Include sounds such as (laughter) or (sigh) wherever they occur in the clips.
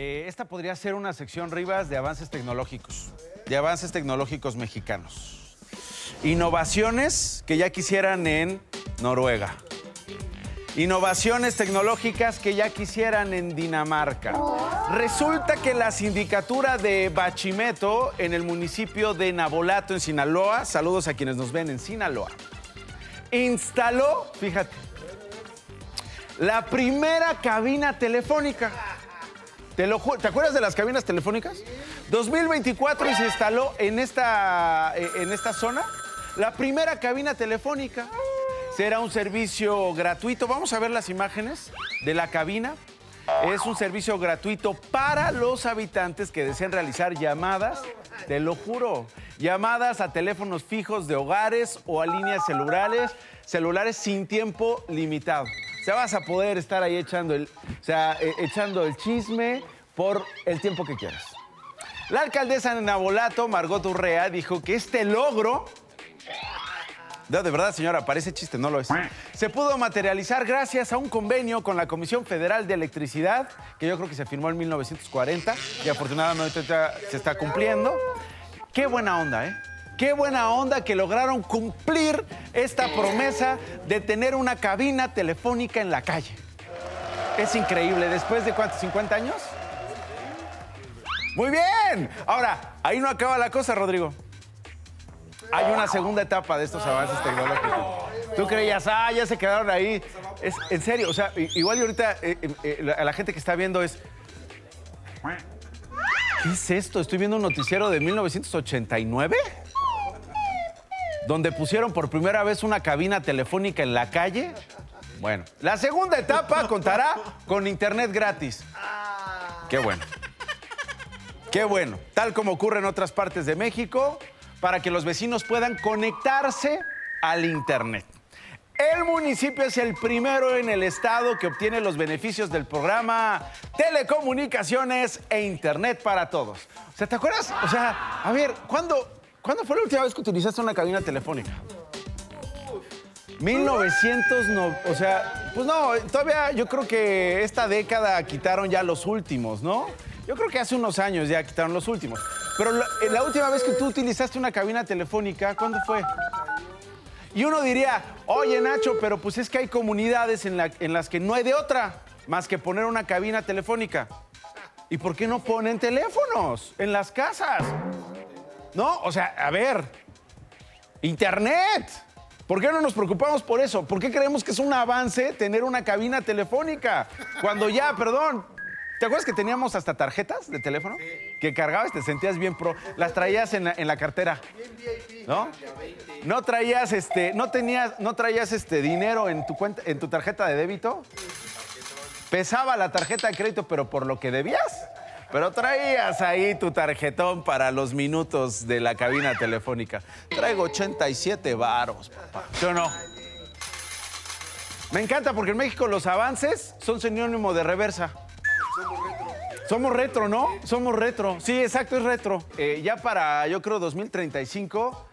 Eh, esta podría ser una sección Rivas de avances tecnológicos, de avances tecnológicos mexicanos. Innovaciones que ya quisieran en Noruega. Innovaciones tecnológicas que ya quisieran en Dinamarca. Resulta que la sindicatura de Bachimeto en el municipio de Nabolato, en Sinaloa, saludos a quienes nos ven en Sinaloa, instaló, fíjate, la primera cabina telefónica. Te, lo ¿Te acuerdas de las cabinas telefónicas? 2024 y se instaló en esta, eh, en esta zona la primera cabina telefónica. Será un servicio gratuito. Vamos a ver las imágenes de la cabina. Es un servicio gratuito para los habitantes que deseen realizar llamadas, te lo juro, llamadas a teléfonos fijos de hogares o a líneas celulares, celulares sin tiempo limitado. Sea, vas a poder estar ahí echando el, o sea, eh, echando el chisme por el tiempo que quieras. La alcaldesa de Nabolato, Margot Urrea, dijo que este logro no, de verdad, señora, parece chiste, no lo es. Se pudo materializar gracias a un convenio con la Comisión Federal de Electricidad, que yo creo que se firmó en 1940 y afortunadamente se está cumpliendo. Qué buena onda, ¿eh? Qué buena onda que lograron cumplir esta promesa de tener una cabina telefónica en la calle. Es increíble, después de cuántos, 50 años. Muy bien. Ahora, ahí no acaba la cosa, Rodrigo. Hay una segunda etapa de estos avances tecnológicos. Tú creías, ah, ya se quedaron ahí. Es en serio, o sea, igual y ahorita eh, eh, eh, a la gente que está viendo es. ¿Qué es esto? Estoy viendo un noticiero de 1989 donde pusieron por primera vez una cabina telefónica en la calle. Bueno, la segunda etapa contará con internet gratis. Qué bueno. Qué bueno. Tal como ocurre en otras partes de México, para que los vecinos puedan conectarse al Internet. El municipio es el primero en el estado que obtiene los beneficios del programa Telecomunicaciones e Internet para Todos. O sea, ¿te acuerdas? O sea, a ver, ¿cuándo, ¿cuándo fue la última vez que utilizaste una cabina telefónica? 1900, no, o sea, pues no, todavía yo creo que esta década quitaron ya los últimos, ¿no? Yo creo que hace unos años ya quitaron los últimos. Pero la, eh, la última vez que tú utilizaste una cabina telefónica, ¿cuándo fue? Y uno diría, oye Nacho, pero pues es que hay comunidades en, la- en las que no hay de otra más que poner una cabina telefónica. ¿Y por qué no ponen teléfonos en las casas? No, o sea, a ver, Internet. ¿Por qué no nos preocupamos por eso? ¿Por qué creemos que es un avance tener una cabina telefónica? Cuando ya, (laughs) perdón, ¿te acuerdas que teníamos hasta tarjetas de teléfono? Que cargabas, te sentías bien pro. Las traías en la, en la cartera. ¿No? No traías este, no tenías, no traías este dinero en tu cuenta, en tu tarjeta de débito. Pesaba la tarjeta de crédito, pero por lo que debías. Pero traías ahí tu tarjetón para los minutos de la cabina telefónica. Traigo 87 varos, papá. ¿Sí o no? Me encanta porque en México los avances son sinónimo de reversa. Somos retro, ¿no? Somos retro. Sí, exacto, es retro. Eh, ya para, yo creo, 2035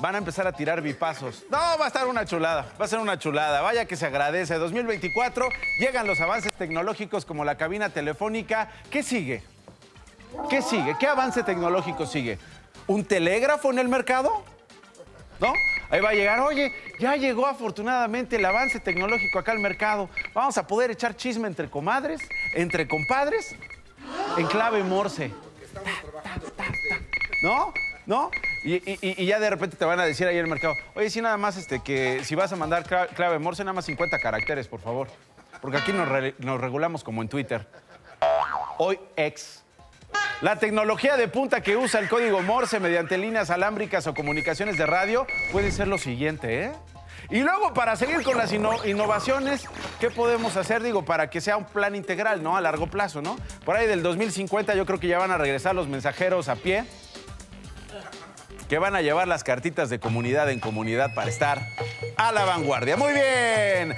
van a empezar a tirar bipazos. No, va a estar una chulada, va a ser una chulada. Vaya que se agradece. 2024 llegan los avances tecnológicos como la cabina telefónica. ¿Qué sigue? ¿Qué sigue? ¿Qué avance tecnológico sigue? ¿Un telégrafo en el mercado? ¿No? Ahí va a llegar, oye, ya llegó afortunadamente el avance tecnológico acá al mercado. Vamos a poder echar chisme entre comadres, entre compadres, en clave morse. ¿No? ¿No? Y, ya de repente te van a decir ahí en el mercado, oye, sí, nada más este, que si vas a mandar cla- clave morse, nada más 50 caracteres, por favor. Porque aquí nos regulamos como en Twitter. Hoy ex. La tecnología de punta que usa el código Morse mediante líneas alámbricas o comunicaciones de radio puede ser lo siguiente, ¿eh? Y luego, para seguir con las inno- innovaciones, ¿qué podemos hacer? Digo, para que sea un plan integral, ¿no? A largo plazo, ¿no? Por ahí del 2050 yo creo que ya van a regresar los mensajeros a pie, que van a llevar las cartitas de comunidad en comunidad para estar a la vanguardia. Muy bien.